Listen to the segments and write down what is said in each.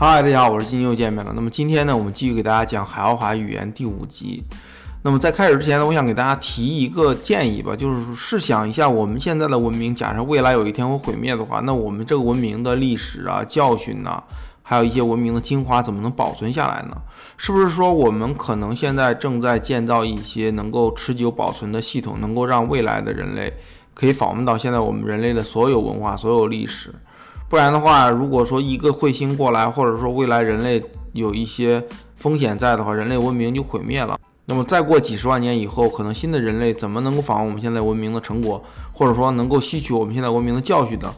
嗨，大家好，我是金又见面了。那么今天呢，我们继续给大家讲海奥华语言第五集。那么在开始之前呢，我想给大家提一个建议吧，就是试想一下，我们现在的文明，假设未来有一天会毁灭的话，那我们这个文明的历史啊、教训呐，还有一些文明的精华，怎么能保存下来呢？是不是说我们可能现在正在建造一些能够持久保存的系统，能够让未来的人类可以访问到现在我们人类的所有文化、所有历史？不然的话，如果说一个彗星过来，或者说未来人类有一些风险在的话，人类文明就毁灭了。那么再过几十万年以后，可能新的人类怎么能够访问我们现在文明的成果，或者说能够吸取我们现在文明的教训呢？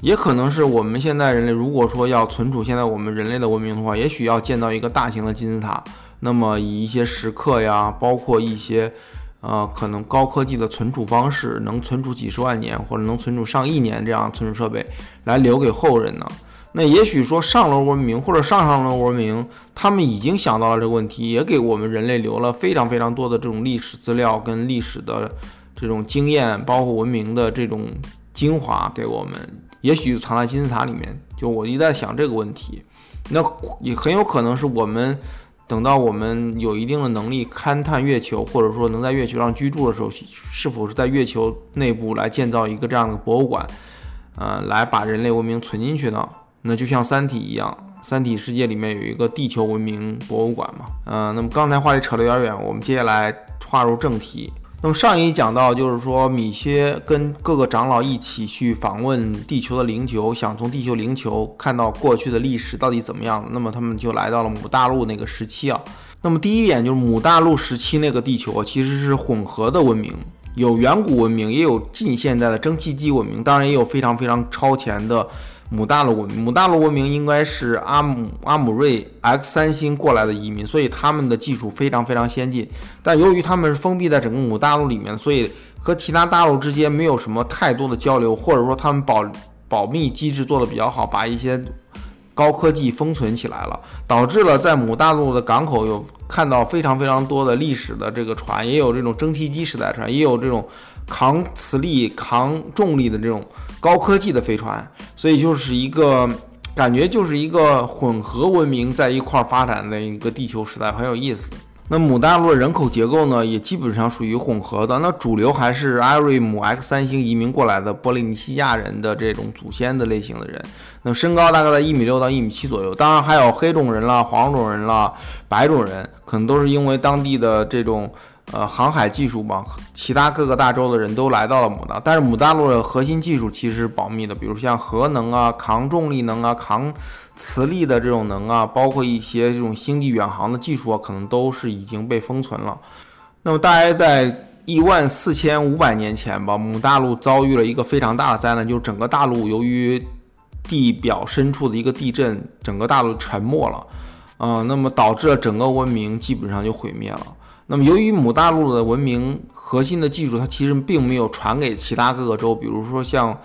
也可能是我们现在人类如果说要存储现在我们人类的文明的话，也许要建造一个大型的金字塔，那么以一些时刻呀，包括一些。呃，可能高科技的存储方式能存储几十万年，或者能存储上亿年这样存储设备来留给后人呢？那也许说上轮文明或者上上轮文明，他们已经想到了这个问题，也给我们人类留了非常非常多的这种历史资料跟历史的这种经验，包括文明的这种精华给我们，也许藏在金字塔里面。就我一直在想这个问题，那也很有可能是我们。等到我们有一定的能力勘探月球，或者说能在月球上居住的时候，是否是在月球内部来建造一个这样的博物馆，呃，来把人类文明存进去呢？那就像《三体》一样，《三体》世界里面有一个地球文明博物馆嘛。嗯，那么刚才话题扯得有点远，我们接下来划入正题。那么上一讲到，就是说米歇跟各个长老一起去访问地球的灵球，想从地球灵球看到过去的历史到底怎么样。那么他们就来到了母大陆那个时期啊。那么第一点就是母大陆时期那个地球，其实是混合的文明，有远古文明，也有近现代的蒸汽机文明，当然也有非常非常超前的。母大陆文明，母大陆文明应该是阿姆阿姆瑞 X 三星过来的移民，所以他们的技术非常非常先进。但由于他们是封闭在整个母大陆里面，所以和其他大陆之间没有什么太多的交流，或者说他们保保密机制做得比较好，把一些高科技封存起来了，导致了在母大陆的港口有看到非常非常多的历史的这个船，也有这种蒸汽机时代船，也有这种。扛磁力、扛重力的这种高科技的飞船，所以就是一个感觉，就是一个混合文明在一块儿发展的一个地球时代，很有意思。那母大陆的人口结构呢，也基本上属于混合的。那主流还是艾瑞姆 X 三星移民过来的波利尼西亚人的这种祖先的类型的人。那身高大概在一米六到一米七左右。当然还有黑种人啦、黄种人啦、白种人，可能都是因为当地的这种。呃，航海技术吧，其他各个大洲的人都来到了母大，但是母大陆的核心技术其实是保密的，比如像核能啊、抗重力能啊、抗磁力的这种能啊，包括一些这种星际远航的技术啊，可能都是已经被封存了。那么大约在一万四千五百年前吧，母大陆遭遇了一个非常大的灾难，就是整个大陆由于地表深处的一个地震，整个大陆沉没了，啊，那么导致了整个文明基本上就毁灭了。那么，由于母大陆的文明核心的技术，它其实并没有传给其他各个州，比如说像，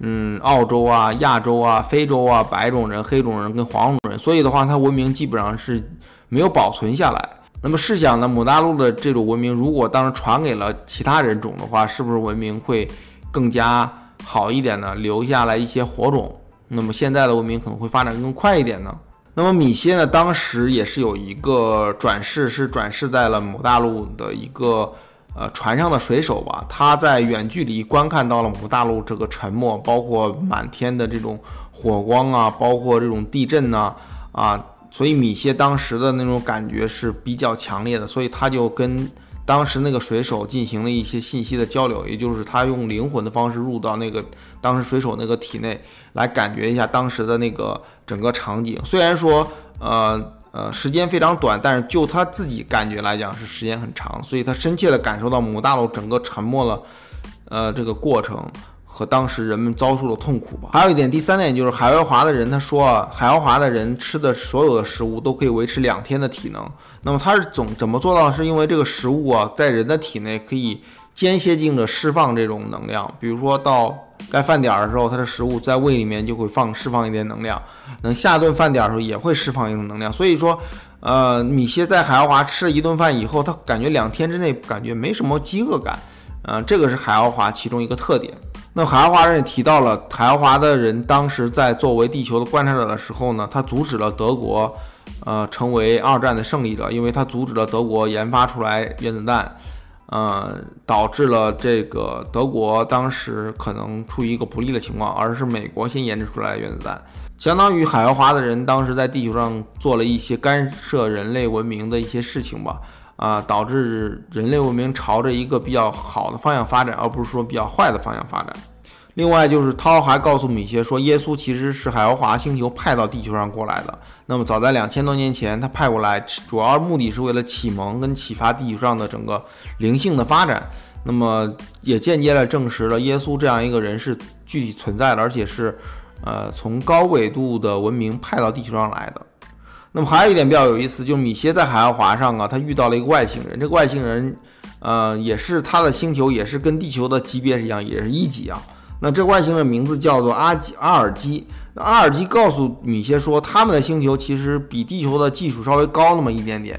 嗯，澳洲啊、亚洲啊、非洲啊、白种人、黑种人跟黄种人，所以的话，它文明基本上是没有保存下来。那么试想呢，母大陆的这种文明，如果当时传给了其他人种的话，是不是文明会更加好一点呢？留下来一些火种，那么现在的文明可能会发展更快一点呢？那么米歇呢，当时也是有一个转世，是转世在了某大陆的一个呃船上的水手吧。他在远距离观看到了某大陆这个沉没，包括满天的这种火光啊，包括这种地震呐啊，所以米歇当时的那种感觉是比较强烈的，所以他就跟。当时那个水手进行了一些信息的交流，也就是他用灵魂的方式入到那个当时水手那个体内，来感觉一下当时的那个整个场景。虽然说，呃呃，时间非常短，但是就他自己感觉来讲是时间很长，所以他深切的感受到母大陆整个沉没了，呃，这个过程。和当时人们遭受的痛苦吧。还有一点，第三点就是海奥华的人，他说啊，海奥华的人吃的所有的食物都可以维持两天的体能。那么他是总怎么做到？是因为这个食物啊，在人的体内可以间歇性的释放这种能量。比如说到该饭点的时候，他的食物在胃里面就会放释放一点能量。等下顿饭点的时候也会释放一种能量。所以说，呃，米歇在海奥华吃了一顿饭以后，他感觉两天之内感觉没什么饥饿感。嗯，这个是海奥华其中一个特点。那海奥华人也提到了，海奥华的人当时在作为地球的观察者的时候呢，他阻止了德国，呃，成为二战的胜利者，因为他阻止了德国研发出来原子弹，呃，导致了这个德国当时可能处于一个不利的情况，而是美国先研制出来原子弹，相当于海奥华的人当时在地球上做了一些干涉人类文明的一些事情吧。啊，导致人类文明朝着一个比较好的方向发展，而不是说比较坏的方向发展。另外，就是涛还告诉米歇说，耶稣其实是海奥华星球派到地球上过来的。那么，早在两千多年前，他派过来主要目的是为了启蒙跟启发地球上的整个灵性的发展。那么，也间接的证实了耶稣这样一个人是具体存在的，而且是呃从高纬度的文明派到地球上来的。那么还有一点比较有意思，就是米歇在海奥华上啊，他遇到了一个外星人。这个外星人，呃，也是他的星球，也是跟地球的级别是一样，也是一级啊。那这外星人名字叫做阿基阿尔基。那阿尔基告诉米歇说，他们的星球其实比地球的技术稍微高那么一点点。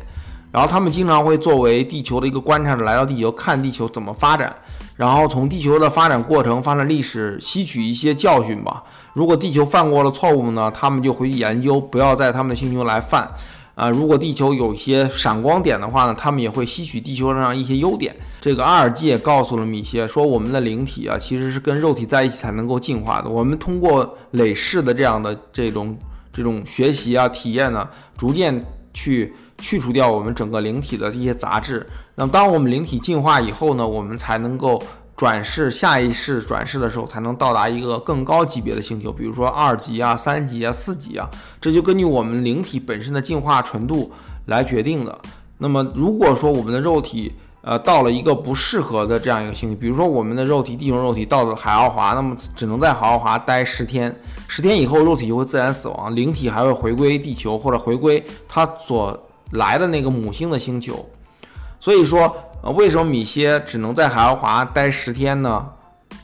然后他们经常会作为地球的一个观察者来到地球，看地球怎么发展，然后从地球的发展过程、发展历史吸取一些教训吧。如果地球犯过了错误呢，他们就回去研究，不要在他们的星球来犯。啊，如果地球有一些闪光点的话呢，他们也会吸取地球上一些优点。这个阿尔基也告诉了米歇说，我们的灵体啊，其实是跟肉体在一起才能够进化的。我们通过累世的这样的这种这种学习啊、体验呢，逐渐去去除掉我们整个灵体的这些杂质。那么，当我们灵体进化以后呢，我们才能够。转世下一世转世的时候，才能到达一个更高级别的星球，比如说二级啊、三级啊、四级啊，这就根据我们灵体本身的进化程度来决定的。那么，如果说我们的肉体呃到了一个不适合的这样一个星球，比如说我们的肉体地球肉体到了海奥华，那么只能在海奥华待十天，十天以后肉体就会自然死亡，灵体还会回归地球或者回归它所来的那个母星的星球。所以说。呃，为什么米歇只能在海奥华待十天呢？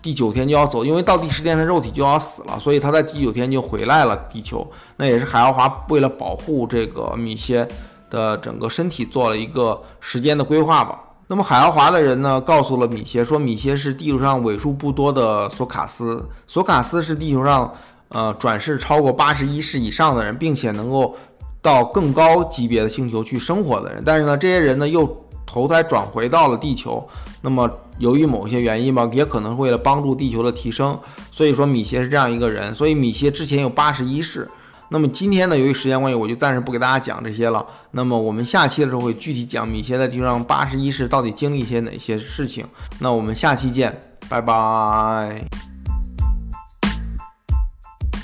第九天就要走，因为到第十天他肉体就要死了，所以他在第九天就回来了地球。那也是海奥华为了保护这个米歇的整个身体做了一个时间的规划吧。那么海奥华的人呢，告诉了米歇说，米歇是地球上为数不多的索卡斯。索卡斯是地球上呃转世超过八十一世以上的人，并且能够到更高级别的星球去生活的人。但是呢，这些人呢又。投胎转回到了地球，那么由于某些原因吧，也可能是为了帮助地球的提升，所以说米歇是这样一个人。所以米歇之前有八十一世。那么今天呢，由于时间关系，我就暂时不给大家讲这些了。那么我们下期的时候会具体讲米歇在地球上八十一世到底经历一些哪些事情。那我们下期见，拜拜。